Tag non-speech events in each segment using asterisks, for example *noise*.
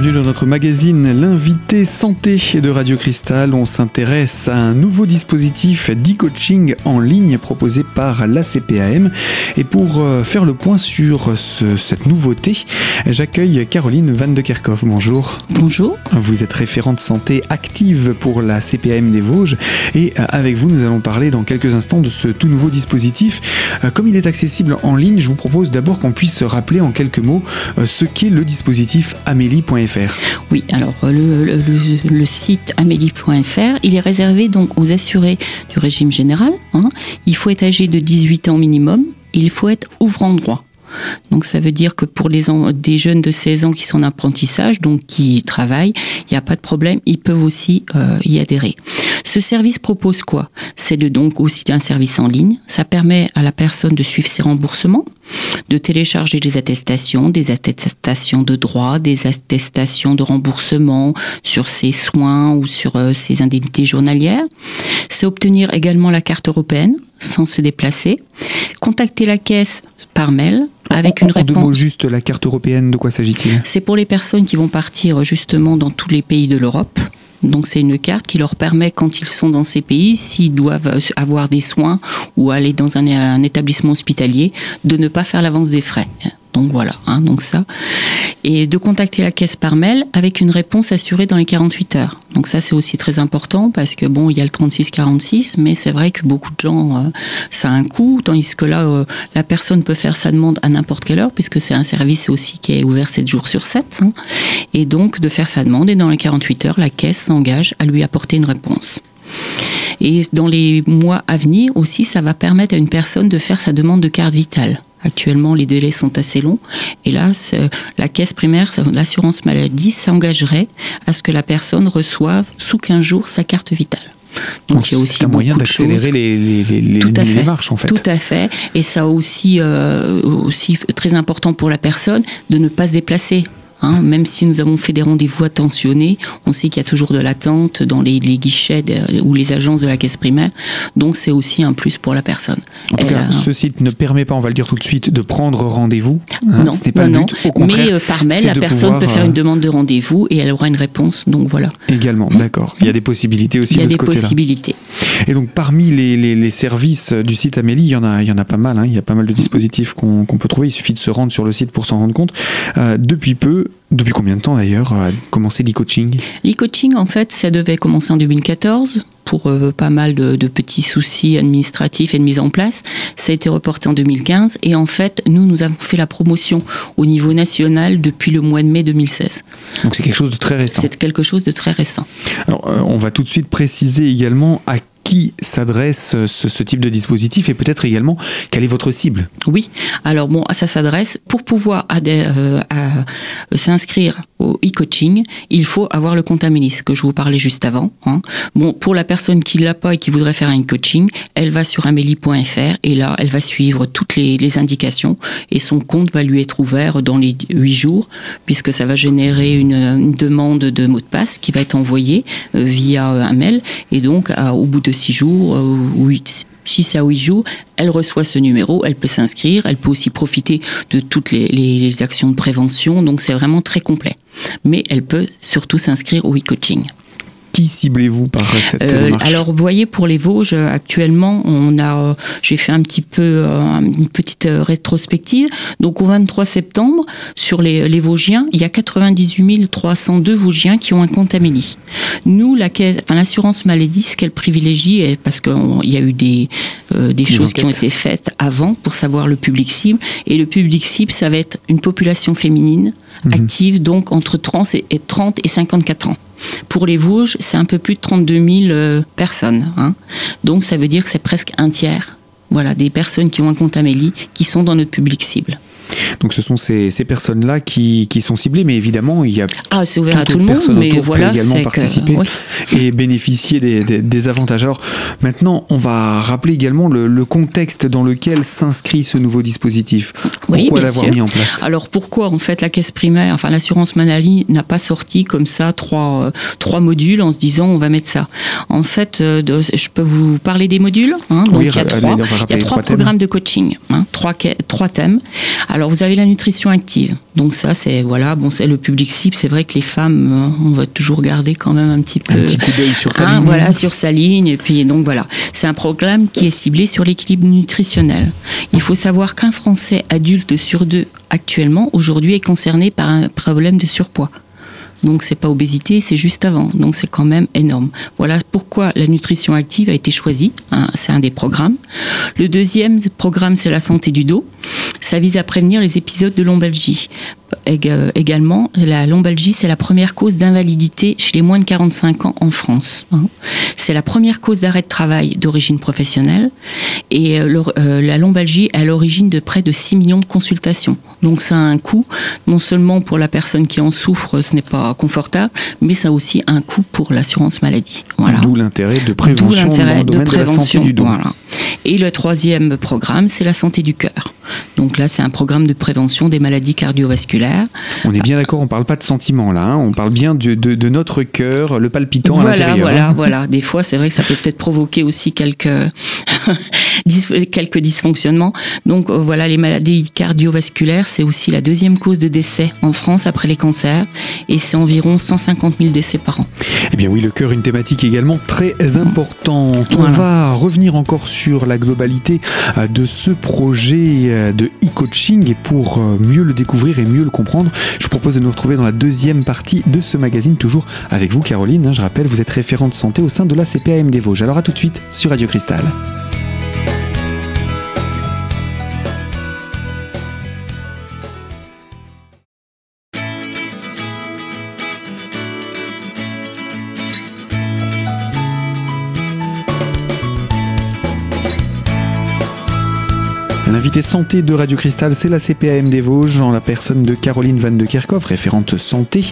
bienvenue dans notre magazine L'invité santé de Radio Cristal. On s'intéresse à un nouveau dispositif d'e-coaching en ligne proposé par la CPAM. Et pour euh, faire le point sur cette nouveauté, j'accueille Caroline Van de Kerkhoff. Bonjour. Bonjour. Vous êtes référente santé active pour la CPAM des Vosges et euh, avec vous nous allons parler dans quelques instants de ce tout nouveau dispositif. Euh, comme il est accessible en ligne, je vous propose d'abord qu'on puisse rappeler en quelques mots ce qu'est le dispositif amélie.fr. Oui, alors le, site amélie.fr, il est réservé donc aux assurés du régime général. Hein. Il faut être âgé de 18 ans minimum, il faut être ouvrant droit. Donc ça veut dire que pour les des jeunes de 16 ans qui sont en apprentissage, donc qui travaillent, il n'y a pas de problème, ils peuvent aussi euh, y adhérer. Ce service propose quoi? C'est donc aussi un service en ligne. Ça permet à la personne de suivre ses remboursements, de télécharger des attestations, des attestations de droit, des attestations de remboursement sur ses soins ou sur euh, ses indemnités journalières. C'est obtenir également la carte européenne sans se déplacer. Contacter la caisse par mail avec une réponse. En deux mots, juste la carte européenne, de quoi s'agit-il? C'est pour les personnes qui vont partir justement dans tous les pays de l'Europe. Donc c'est une carte qui leur permet, quand ils sont dans ces pays, s'ils doivent avoir des soins ou aller dans un, établissement hospitalier, de ne pas faire l'avance des frais. Donc voilà, hein, donc ça. Et de contacter la caisse par mail avec une réponse assurée dans les 48 heures. Donc ça c'est aussi très important parce que bon, il y a le 36-46, mais c'est vrai que beaucoup de gens, euh, ça a un coût, tandis que là, euh, la personne peut faire sa demande à n'importe quelle heure puisque c'est un service aussi qui est ouvert 7 jours sur 7. Hein. et donc de faire sa demande et dans les 48 heures, la caisse s'engage à lui apporter une réponse. Et dans les mois à venir aussi, ça va permettre à une personne de faire sa demande de carte vitale. Actuellement, les délais sont assez longs. Et là, la caisse primaire, l'assurance maladie, s'engagerait à ce que la personne reçoive sous 15 jours sa carte vitale. Donc, il y a aussi un moyen d'accélérer les, les, les, les marches en fait. Tout à fait. Et ça aussi, euh, aussi très important pour la personne de ne pas se déplacer. Hein, même si nous avons fait des rendez-vous attentionnés, on sait qu'il y a toujours de l'attente dans les, guichets ou les agences de la caisse primaire. Donc c'est aussi un plus pour la personne. En tout cas, ce site ne permet pas, on va le dire tout de suite, de prendre rendez-vous. Hein, non, pas but. Au contraire, mais euh, par mail, la personne peut faire une euh, demande de rendez-vous et elle aura une réponse. Donc voilà. Également, mmh. d'accord. Il y a des possibilités aussi de ce côté-là. Il y a des possibilités. Et donc parmi les, services du site Amélie, il y en a, il y en a pas mal. Hein. Il y a pas mal de dispositifs qu'on peut trouver. Il suffit de se rendre sur le site pour s'en rendre compte. Euh, depuis peu, depuis combien de temps d'ailleurs a commencé l'e-coaching? L'e-coaching, en fait, ça devait commencer en 2014 pour euh, pas mal de, petits soucis administratifs et de mise en place. Ça a été reporté en 2015 et en fait, nous, nous avons fait la promotion au niveau national depuis le mois de mai 2016. Donc c'est quelque chose de très récent. C'est quelque chose de très récent. Alors, euh, on va tout de suite préciser également à qui s'adresse ce, type de dispositif et peut-être également quelle est votre cible? Oui, alors bon, ça s'adresse pour pouvoir euh, s'inscrire au e-coaching, il faut avoir le compte Amélis que je vous parlais juste avant. Hein. Bon, pour la personne qui l'a pas et qui voudrait faire un e-coaching, elle va sur amélie.fr et là, elle va suivre toutes les, indications et son compte va lui être ouvert dans les huit jours puisque ça va générer une, demande de mot de passe qui va être envoyée euh, via un mail et donc au bout de 6 jours euh, ou 6 à 8 jours, elle reçoit ce numéro, elle peut s'inscrire, elle peut aussi profiter de toutes les, actions de prévention, donc c'est vraiment très complet. Mais elle peut surtout s'inscrire au e-coaching. Qui ciblez-vous par cette euh, démarche Alors, vous voyez, pour les Vosges, actuellement, on a, euh, j'ai fait un petit peu euh, une petite rétrospective. Donc, au 23 septembre, sur les, les Vosgiens, il y a 98 302 Vosgiens qui ont un compte Amélie. Nous, la enfin, l'assurance maladie, ce qu'elle privilégie, parce qu'il y a eu des, des choses qui ont été faites avant pour savoir le public cible. Et le public cible, ça va être une population féminine mhm. active, donc entre 30 et, 30 et 54 ans. Pour les Vosges, c'est un peu plus de 32 000 euh, personnes. Hein. Donc ça veut dire que c'est presque un tiers voilà, des personnes qui ont un compte Amélie qui sont dans notre public cible. Donc ce sont ces, ces personnes-là qui, qui, sont ciblées, mais évidemment, il y a ah, c'est ouvert à tout le monde, mais voilà, également participer et bénéficier des, des, avantages. Alors maintenant, on va rappeler également le, le contexte dans lequel s'inscrit ce nouveau dispositif. Pourquoi l'avoir mis en place? Alors pourquoi en fait la caisse primaire, enfin l'assurance maladie n'a pas sorti comme ça trois, euh, trois modules en se disant on va mettre ça? En fait, euh, je peux vous parler des modules. Hein, donc il y a trois, il y a trois, programmes de coaching, hein, trois, trois thèmes. Alors, Alors vous avez la nutrition active. Donc ça c'est voilà, bon c'est le public cible, c'est vrai que les femmes euh, on va toujours garder quand même un petit peu un petit coup d'œil sur sa hein, ligne. voilà sur sa ligne et puis donc voilà, c'est un programme qui est ciblé sur l'équilibre nutritionnel. Il faut savoir qu'un Français adulte sur deux actuellement aujourd'hui est concerné par un problème de surpoids. Donc c'est pas obésité, c'est juste avant. Donc c'est quand même énorme. Voilà pourquoi la nutrition active a été choisie. Hein, c'est un des programmes. Le deuxième programme, c'est la santé du dos. Ça vise à prévenir les épisodes de lombalgie. Également, la lombalgie, c'est la première cause d'invalidité chez les moins de 45 ans en France. Hein. C'est la première cause d'arrêt de travail d'origine professionnelle. Et euh, euh, la lombalgie est à l'origine de près de 6 millions de consultations. Donc ça a un coût, non seulement pour la personne qui en souffre, ce n'est pas confortable, mais ça a aussi un coût pour l'assurance maladie. Voilà. D'où l'intérêt de prévention dans le domaine de, la santé du dos. Voilà. Et le troisième programme, c'est la santé du cœur. Donc là, c'est un programme de prévention des maladies cardiovasculaires. On est bien d'accord, on ne parle pas de sentiments là, hein. on parle bien de, de, de notre cœur, le palpitant voilà, à l'intérieur. Voilà, hein. voilà. Des fois, c'est vrai que ça peut peut-être provoquer aussi quelques, *laughs* quelques dysfonctionnements. Donc voilà, les maladies cardiovasculaires, c'est aussi la deuxième cause de décès en France après les cancers, et c'est environ 150 000 décès par an. Eh bien oui, le cœur, une thématique également très importante. Voilà. On va revenir encore sur la globalité de ce projet de e-coaching et pour mieux le découvrir et mieux le comprendre, je vous propose de nous retrouver dans la deuxième partie de ce magazine, toujours avec vous Caroline. Je rappelle, vous êtes référente santé au sein de la CPAM des Vosges. Alors à tout de suite sur Radio Cristal. L'invité santé de Radio Cristal, c'est la CPAM des Vosges, en la personne de Caroline Van de Kerkhoff, référente santé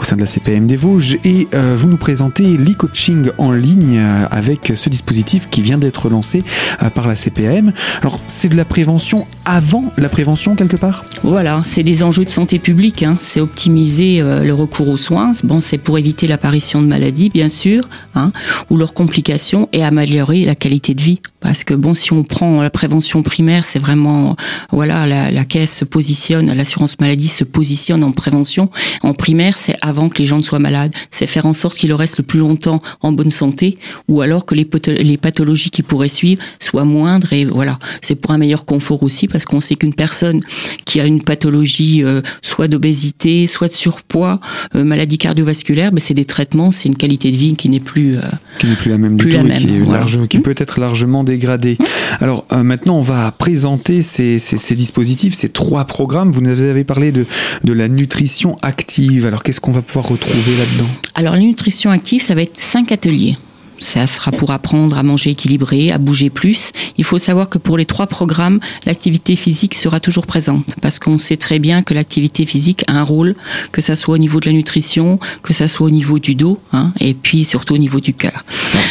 au sein de la CPAM des Vosges. Et euh, vous nous présentez l'e-coaching en ligne euh, avec ce dispositif qui vient d'être lancé euh, par la CPAM. Alors, c'est de la prévention avant la prévention, quelque part Voilà, c'est des enjeux de santé publique. Hein. C'est optimiser euh, le recours aux soins. Bon, c'est pour éviter l'apparition de maladies, bien sûr, hein, ou leurs complications, et améliorer la qualité de vie. Parce que, bon, si on prend la prévention primaire, c'est vraiment, voilà, la, caisse se positionne, l'assurance maladie se positionne en prévention. En primaire, c'est avant que les gens ne soient malades. C'est faire en sorte qu'ils restent le plus longtemps en bonne santé, ou alors que les, les pathologies qui pourraient suivre soient moindres. Et voilà, c'est pour un meilleur confort aussi, parce qu'on sait qu'une personne qui a une pathologie, euh, soit d'obésité, soit de surpoids, euh, maladie cardiovasculaire, ben c'est des traitements, c'est une qualité de vie qui n'est plus, euh, qui n'est plus la même plus du tout, et qui, est voilà. large, qui peut être largement dégradée. Alors maintenant, on va présenter ces, ces, ces, dispositifs, ces trois programmes. Vous nous avez parlé de, de la nutrition active. Alors qu'est-ce qu'on va pouvoir retrouver là-dedans? Alors la nutrition active, ça va être cinq ateliers. Ça sera pour apprendre à manger équilibré, à bouger plus. Il faut savoir que pour les trois programmes, l'activité physique sera toujours présente parce qu'on sait très bien que l'activité physique a un rôle, que ça soit au niveau de la nutrition, que ça soit au niveau du dos, hein, et puis surtout au niveau du cœur.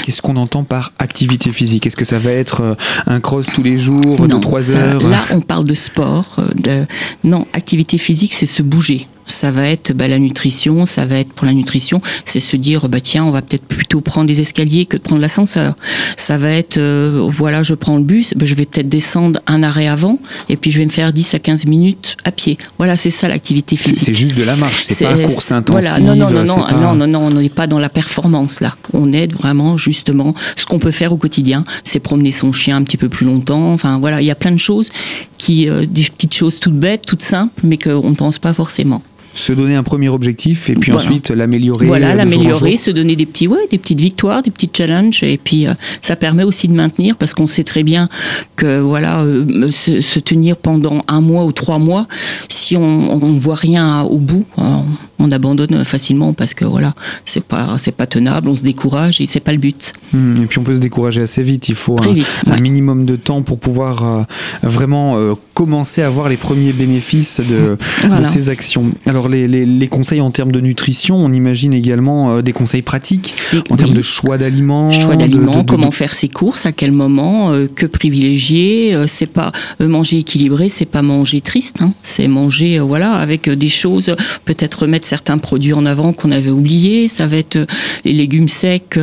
Qu'est-ce qu'on entend par activité physique? Est-ce que ça va être euh, un cross tous les jours non, de 3 ça, heures? Là, on parle de sport. De... Non, activité physique, c'est se bouger ça va être bah, la nutrition, ça va être pour la nutrition, c'est se dire bah tiens, on va peut-être plutôt prendre les escaliers que de prendre l'ascenseur. Ça va être euh, voilà, je prends le bus, bah, je vais peut-être descendre un arrêt avant et puis je vais me faire 10 à 15 minutes à pied. Voilà, c'est ça l'activité physique. C'est juste de la marche, c'est pas course intensive. Voilà, non non non non, pas... non non non, on n'est pas dans la performance là. On aide vraiment justement ce qu'on peut faire au quotidien, c'est promener son chien un petit peu plus longtemps. Enfin voilà, il y a plein de choses qui euh, des petites choses toutes bêtes, toutes simples mais qu'on ne pense pas forcément se donner un premier objectif et puis voilà. ensuite l'améliorer. Voilà, l'améliorer, se donner des petits, ouais, des petites victoires, des petits challenges et puis euh, ça permet aussi de maintenir parce qu'on sait très bien que voilà, euh, se, se, tenir pendant un mois ou trois mois, si on ne voit rien au bout, on, on, abandonne facilement parce que voilà, c'est pas c'est pas tenable, on se décourage et c'est pas le but. Mmh, et puis on peut se décourager assez vite. Il faut un, vite, un ouais. minimum de temps pour pouvoir euh, vraiment commencer à voir les premiers bénéfices de, voilà. de ces actions. Alors les, les, les, conseils en termes de nutrition, on imagine également euh, des conseils pratiques Et, en oui. termes de choix d'aliments. Choix d'aliments, comment faire ses courses, à quel moment, euh, que privilégier. Euh, c'est pas manger équilibré, c'est pas manger triste, hein, c'est manger euh, voilà, avec des choses, peut-être remettre certains produits en avant qu'on avait oubliés. Ça va être les légumes secs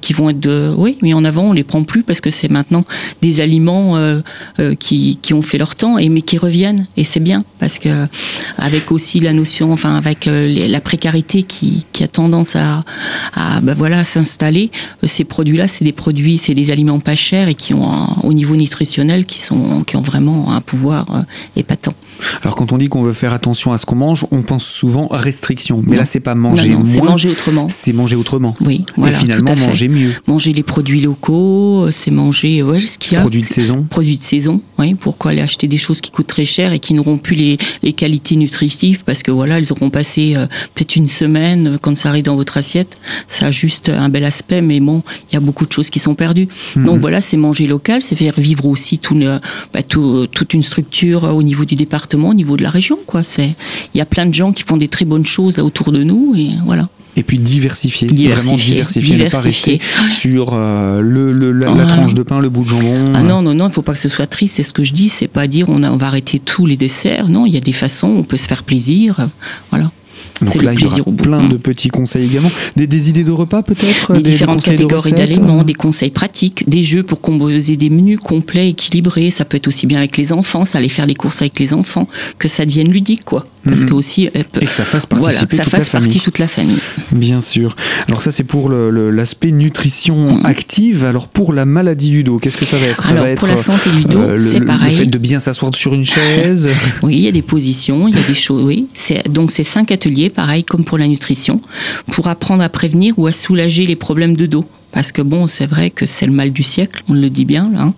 qui vont être de, oui, mais en avant, on les prend plus parce que c'est maintenant des aliments qui, qui, ont fait leur temps et mais qui reviennent. Et c'est bien parce que avec aussi la notion, enfin avec la précarité qui, qui a tendance à, à ben voilà, s'installer, ces produits-là, c'est des produits, c'est des aliments pas chers et qui ont au niveau nutritionnel qui sont qui ont vraiment un pouvoir euh, épatant. Alors quand on dit qu'on veut faire attention à ce qu'on mange, on pense souvent restriction. Mais là, c'est pas manger moins. C'est manger autrement. C'est manger autrement. Oui, voilà. Et finalement, manger mieux. Manger les produits locaux, c'est manger ouais, ce qu'il y a. Produits de saison. Produits de saison. Oui. Pourquoi aller acheter des choses qui coûtent très cher et qui n'auront plus les, les, qualités nutritives parce que voilà, elles auront passé euh, peut-être une semaine euh, quand ça arrive dans votre assiette. Ça a juste un bel aspect, mais bon, il y a beaucoup de choses qui sont perdues. Mhm. Donc voilà, c'est manger local, c'est faire vivre aussi tout, bah, tout, toute une structure au niveau du département au niveau de la région. Quoi. C'est, il y a plein de gens qui font des très bonnes choses là autour de nous et voilà. Et puis diversifier, vraiment diversifier, ne pas rester sur euh, le, la, tranche de pain, le bout de jambon. Ah non, non, non, il ne faut pas que ce soit triste, c'est ce que je dis, c'est pas dire on, a, on va arrêter tous les desserts, non, il y a des façons, on peut se faire plaisir, voilà. Donc là, il y aura plein de petits conseils également. Des, idées de repas peut-être Des, différentes catégories d'aliments, des conseils pratiques, des jeux pour composer des menus complets, équilibrés. Ça peut être aussi bien avec les enfants, ça aller faire les courses avec les enfants, que ça devienne ludique, quoi. Parce mhm. que aussi, et que ça fasse participer ça toute, fasse la partie toute la famille. Bien sûr. Alors ça, c'est pour l'aspect nutrition mhm. active. Alors pour la maladie du dos, qu'est-ce que ça va être? Alors, va pour la santé du dos, euh, c'est pareil. Le fait de bien s'asseoir sur une chaise? *laughs* oui, il y a des positions, il y a des choses. Oui, donc c'est cinq ateliers, pareil comme pour la nutrition, pour apprendre à prévenir ou à soulager les problèmes de dos. Parce que bon, c'est vrai que c'est le mal du siècle, on le dit bien là, hein.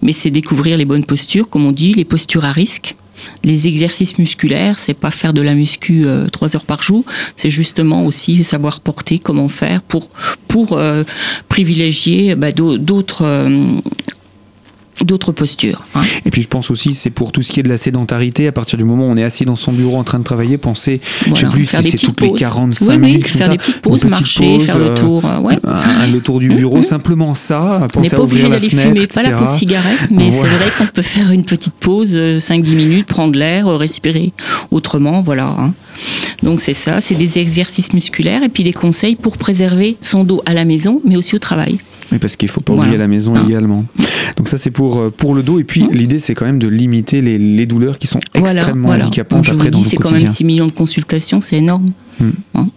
mais c'est découvrir les bonnes postures, comme on dit, les postures à risque, les exercices musculaires, c'est pas faire de la muscu euh, trois heures par jour, c'est justement aussi savoir porter, comment faire pour pour euh, privilégier bah, d'autres euh, d'autres postures. Hein. Et puis je pense aussi c'est pour tout ce qui est de la sédentarité, à partir du moment où on est assis dans son bureau en train de travailler, penser, je je sais plus si c'est toutes les 45 oui, minutes, faire des petites pauses, marcher, faire le tour, euh, ouais. le tour du bureau, simplement ça, penser à ouvrir la fenêtre, fumer, pas la pause cigarette, mais c'est vrai qu'on peut faire une petite pause, 5-10 euh, minutes, prendre l'air, euh, respirer autrement, voilà. Hein. Donc c'est ça, c'est des exercices musculaires et puis des conseils pour préserver son dos à la maison, mais aussi au travail. Oui, parce qu'il ne faut pas oublier la maison également. Donc ça, c'est pour, euh, pour le dos. Et puis, l'idée, c'est quand même de limiter les, les, douleurs qui sont extrêmement handicapantes après dans dis, C'est quand même 6 millions de consultations, c'est énorme. Hmm. Hein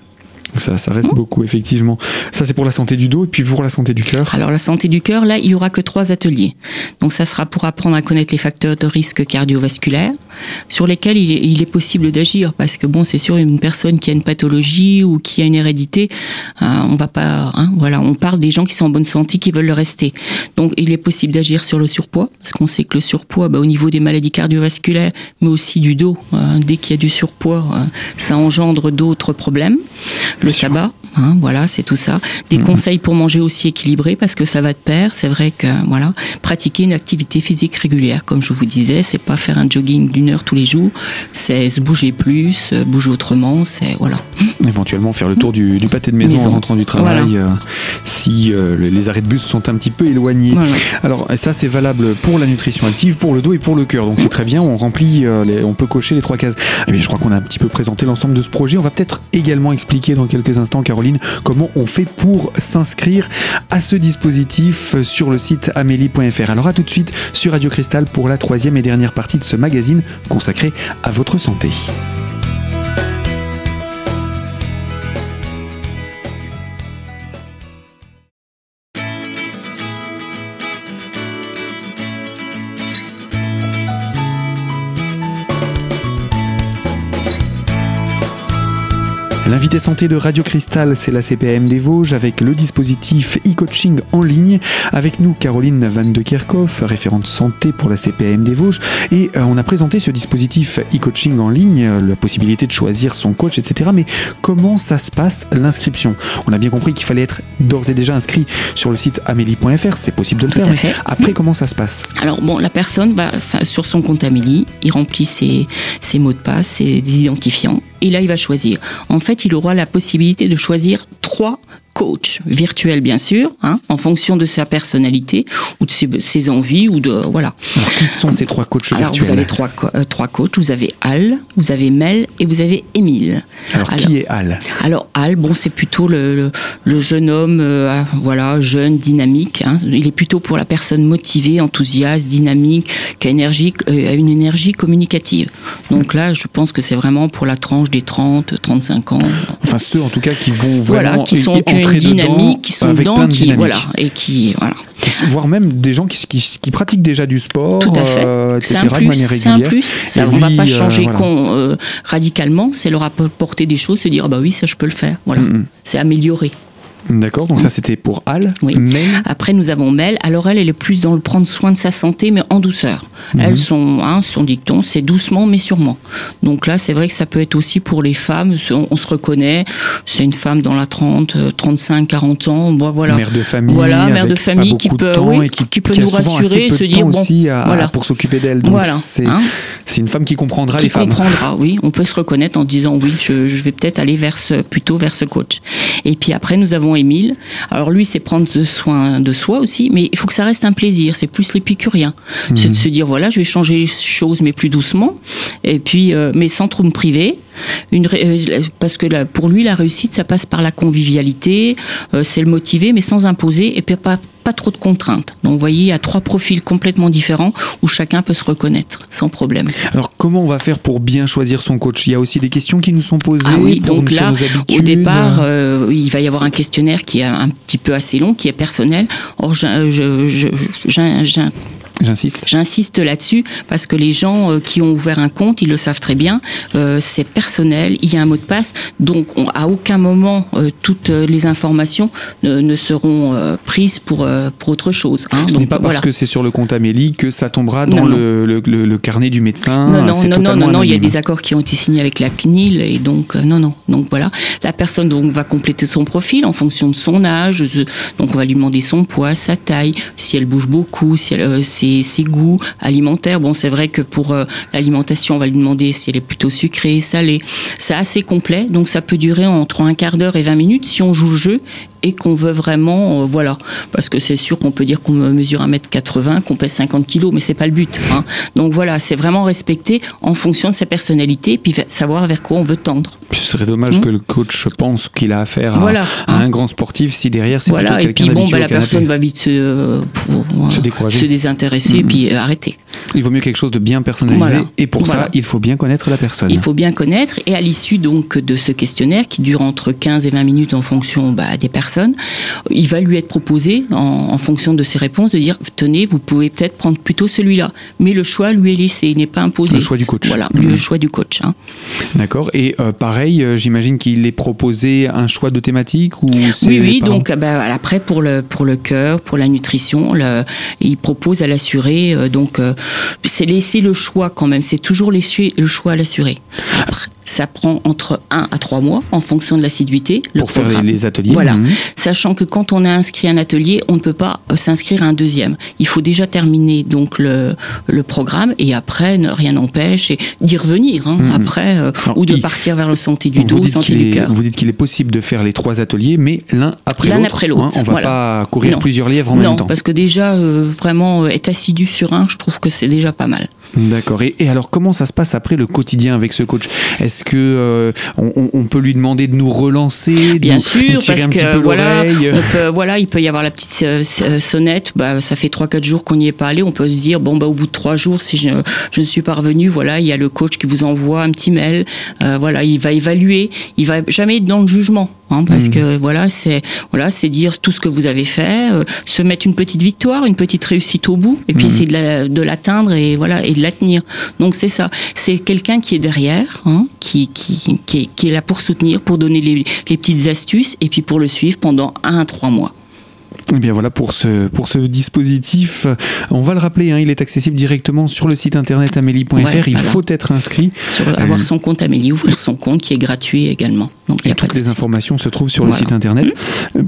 ça, ça reste beaucoup, effectivement. Ça, c'est pour la santé du dos et puis pour la santé du cœur. Alors, la santé du cœur, là, il y aura que trois ateliers. Donc, ça sera pour apprendre à connaître les facteurs de risque cardiovasculaire sur lesquels il est, possible d'agir. Parce que, bon, c'est sûr, une personne qui a une pathologie ou qui a une hérédité, hein, on va pas, hein, voilà, on parle des gens qui sont en bonne santé, qui veulent le rester. Donc, il est possible d'agir sur le surpoids, parce qu'on sait que le surpoids, bah, au niveau des maladies cardiovasculaires, mais aussi du dos, hein, dès qu'il y a du surpoids, ça engendre d'autres problèmes le tabac, hein, voilà, c'est tout ça. Des mhm. conseils pour manger aussi équilibré parce que ça va de pair. C'est vrai que voilà, pratiquer une activité physique régulière, comme je vous disais, c'est pas faire un jogging d'une heure tous les jours, c'est se bouger plus, bouger autrement, c'est voilà. Éventuellement faire le tour du, pâté de maison, en rentrant du travail, euh, si euh, les arrêts de bus sont un petit peu éloignés. Alors ça c'est valable pour la nutrition active, pour le dos et pour le cœur. Donc c'est très bien, on remplit, euh, les, on peut cocher les trois cases. Et eh bien, je crois qu'on a un petit peu présenté l'ensemble de ce projet. On va peut-être également expliquer dans quelques instants, Caroline, comment on fait pour s'inscrire à ce dispositif sur le site amélie.fr. Alors à tout de suite sur Radio Cristal pour la troisième et dernière partie de ce magazine consacré à votre santé. L'invité santé de Radio Cristal, c'est la CPM des Vosges avec le dispositif e-coaching en ligne. Avec nous, Caroline Van de Kerkhoff, référente santé pour la CPM des Vosges. Et euh, on a présenté ce dispositif e-coaching en ligne, euh, la possibilité de choisir son coach, etc. Mais comment ça se passe l'inscription? On a bien compris qu'il fallait être d'ores et déjà inscrit sur le site amélie.fr, c'est possible de le faire. Mais après, comment ça se passe? Alors bon, la personne va sur son compte Amélie, il remplit ses, ses mots de passe, ses identifiants et là il va choisir. En fait, il aura la possibilité de choisir trois coach virtuel bien sûr, hein, en fonction de sa personnalité ou de ses, envies ou de voilà. Alors qui sont ces trois coachs Alors vous avez trois euh, trois coachs. Vous avez Al, vous avez Mel et vous avez Émile. Alors, qui est Al? Alors Al, bon c'est plutôt le, le, jeune homme, euh, voilà jeune, dynamique. Hein. Il est plutôt pour la personne motivée, enthousiaste, dynamique, qui a, énergie, euh, une énergie communicative. Donc là, je pense que c'est vraiment pour la tranche des 30, 35 ans. Enfin ceux en tout cas qui vont vraiment voilà, qui sont dynamiques, qui sont dedans, qui voilà et qui voilà. Voire même des gens qui, qui, pratiquent déjà du sport, Tout à fait. Euh, etc. Un plus, de manière régulière. Un plus. Ça, on ne va pas euh, changer euh, radicalement, c'est leur apporter des choses, se dire ah bah oui ça je peux le faire. Voilà, mm, mm. c'est améliorer. D'accord, donc ça c'était pour Al. Oui. Après nous avons Mel. Alors elle, elle est plus dans le prendre soin de sa santé, mais en douceur. Mhm. Elles sont, hein, son dicton, c'est doucement mais sûrement. Donc là, c'est vrai que ça peut être aussi pour les femmes. On, se reconnaît. C'est une femme dans la 30, 35, 40 ans. Bon, voilà. Mère de famille. Voilà, mère de famille qui peut, oui, qui, peut nous rassurer, se dire bon, aussi à, pour s'occuper d'elle. Donc voilà. c'est hein. une femme qui comprendra les femmes. Qui comprendra, oui. On peut se reconnaître en disant oui, je, je vais peut-être aller vers ce, plutôt vers ce coach. Et puis après, nous avons Émile. Alors lui, c'est prendre soin de soi aussi, mais il faut que ça reste un plaisir. C'est plus l'épicurien. C'est de mhm. se dire, voilà, je vais changer les choses, mais plus doucement. Et puis, euh, mais sans trop me priver. Une, euh, parce que pour lui, la réussite, ça passe par la convivialité, euh, c'est le motiver, mais sans imposer et pas, pas trop de contraintes. Donc vous voyez, il y a trois profils complètement différents où chacun peut se reconnaître sans problème. Alors comment on va faire pour bien choisir son coach? Il y a aussi des questions qui nous sont posées. Ah oui, donc là, au départ, euh, il va y avoir un questionnaire qui est un petit peu assez long, qui est personnel. Or, je, je, J'insiste. J'insiste là-dessus parce que les gens euh, qui ont ouvert un compte, ils le savent très bien. Euh, c'est personnel, il y a un mot de passe, donc à aucun moment euh, toutes les informations ne, seront prises pour, pour autre chose. Hein. Ce n'est pas parce que c'est sur le compte Amélie que ça tombera dans le, le, carnet du médecin. Non, non, non, non, non, il y a des accords qui ont été signés avec la CNIL et donc non, non. Donc voilà, la personne donc va compléter son profil en fonction de son âge. Donc on va lui demander son poids, sa taille, si elle bouge beaucoup, si elle, ses, goûts alimentaires. Bon, c'est vrai que pour euh, l'alimentation, on va lui demander si elle est plutôt sucrée, salée. C'est assez complet, donc ça peut durer entre un quart d'heure et 20 minutes si on joue le jeu et qu'on veut vraiment, euh, voilà, parce que c'est sûr qu'on peut dire qu'on mesure 1m80, qu'on pèse 50 kg, mais c'est pas le but. Hein. Donc voilà, c'est vraiment respecter en fonction de sa personnalité, puis savoir vers quoi on veut tendre. Ce serait dommage hmm. que le coach pense qu'il a affaire à, un grand sportif si derrière c'est voilà, et puis bon, bah, la personne va vite se, euh, se, désintéresser et hmm. puis euh, arrêter. Il vaut mieux quelque chose de bien personnalisé et pour ça, il faut bien connaître la personne. Il faut bien connaître et à l'issue donc de ce questionnaire qui dure entre 15 et 20 minutes en fonction bah, des personnes il va lui être proposé, en, fonction de ses réponses, de dire tenez, vous pouvez peut-être prendre plutôt celui-là. Mais le choix lui est laissé, il n'est pas imposé. Le choix du coach. Voilà, le mhm. choix du coach. Hein. D'accord. Et euh, pareil, euh, j'imagine qu'il est proposé un choix de thématique ou Oui, oui. Donc bah, après, pour le, pour le cœur, pour la nutrition, il propose à l'assuré. Euh, donc, c'est laisser le choix quand même. C'est toujours laisser le choix à l'assuré. Après, ça prend entre 1 à 3 mois en fonction de l'assiduité. Pour faire les, ateliers. Voilà. Mhm. Sachant que quand on a inscrit un atelier, on ne peut pas euh, s'inscrire à un deuxième. Il faut déjà terminer donc le, le programme et après, rien n'empêche d'y revenir hein, mhm. après euh, ou de partir vers le santé du dos, santé du cœur. Vous dites qu'il est possible de faire les trois ateliers, mais l'un après l'autre. L'un après l'autre. Hein, on ne va pas courir plusieurs lièvres en même temps. Non, parce que déjà, euh, vraiment, être assidu sur un, je trouve que c'est déjà pas mal. D'accord. Et, alors, comment ça se passe après le quotidien avec ce coach? Est-ce que euh, on, peut lui demander de nous relancer, Bien sûr, parce que voilà, voilà, il peut y avoir la petite euh, euh, sonnette. Bah, ça fait 3-4 jours qu'on n'y est pas allé. On peut se dire bon bah au bout de 3 jours, si je, je ne suis pas revenu, voilà, il y a le coach qui vous envoie un petit mail. voilà, il va évaluer. Il va jamais être dans le jugement. Hein, parce mmh. que voilà, c'est voilà, c'est dire tout ce que vous avez fait, se mettre une petite victoire, une petite réussite au bout, et puis mmh. essayer de l'atteindre et voilà et de la tenir. Donc c'est ça. C'est quelqu'un qui est derrière, hein, qui, qui, qui, est, là pour soutenir, pour donner les, les petites astuces et puis pour le suivre pendant un à trois mois. Et eh bien voilà pour ce, pour ce dispositif. On va le rappeler, hein, il est accessible directement sur le site internet amélie.fr. il faut être inscrit. avoir euh, son compte Amélie, ouvrir son compte qui est gratuit également. Donc, et toutes les informations se trouvent sur le site internet. Mmh.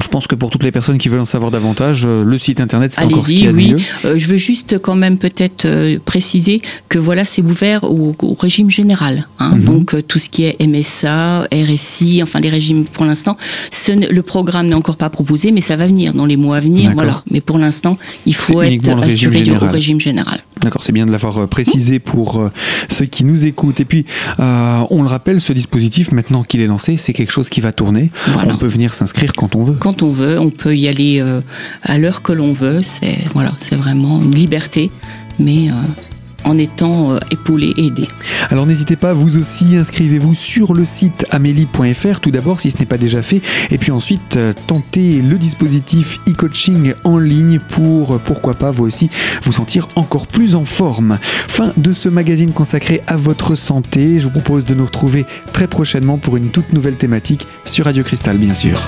Je pense que pour toutes les personnes qui veulent en savoir davantage, euh, le site internet, c'est encore ce qu'il y a de oui. mieux. Euh, je veux juste quand même peut-être euh, préciser que voilà, c'est ouvert au, régime général. Hein. Mhm. Donc tout ce qui est MSA, RSI, enfin les régimes pour l'instant, le programme n'est encore pas proposé, mais ça va venir dans les mois à venir. Voilà. Mais pour l'instant, il faut être assuré du régime général. D'accord, c'est bien de l'avoir précisé pour ceux qui nous écoutent. Et puis, on le rappelle, ce dispositif, maintenant qu'il est lancé, c'est quelque chose qui va tourner. On peut venir s'inscrire quand on veut quand on veut, on peut y aller euh, à l'heure que l'on veut. C'est vraiment une liberté, mais euh, en étant euh, épaulé et aidé. Alors n'hésitez pas, vous aussi, inscrivez-vous sur le site amélie.fr tout d'abord si ce n'est pas déjà fait, et puis ensuite tentez le dispositif e-coaching en ligne pour, pourquoi pas, vous aussi, vous sentir encore plus en forme. Fin de ce magazine consacré à votre santé. Je vous propose de nous retrouver très prochainement pour une toute nouvelle thématique sur Radio Cristal, bien sûr.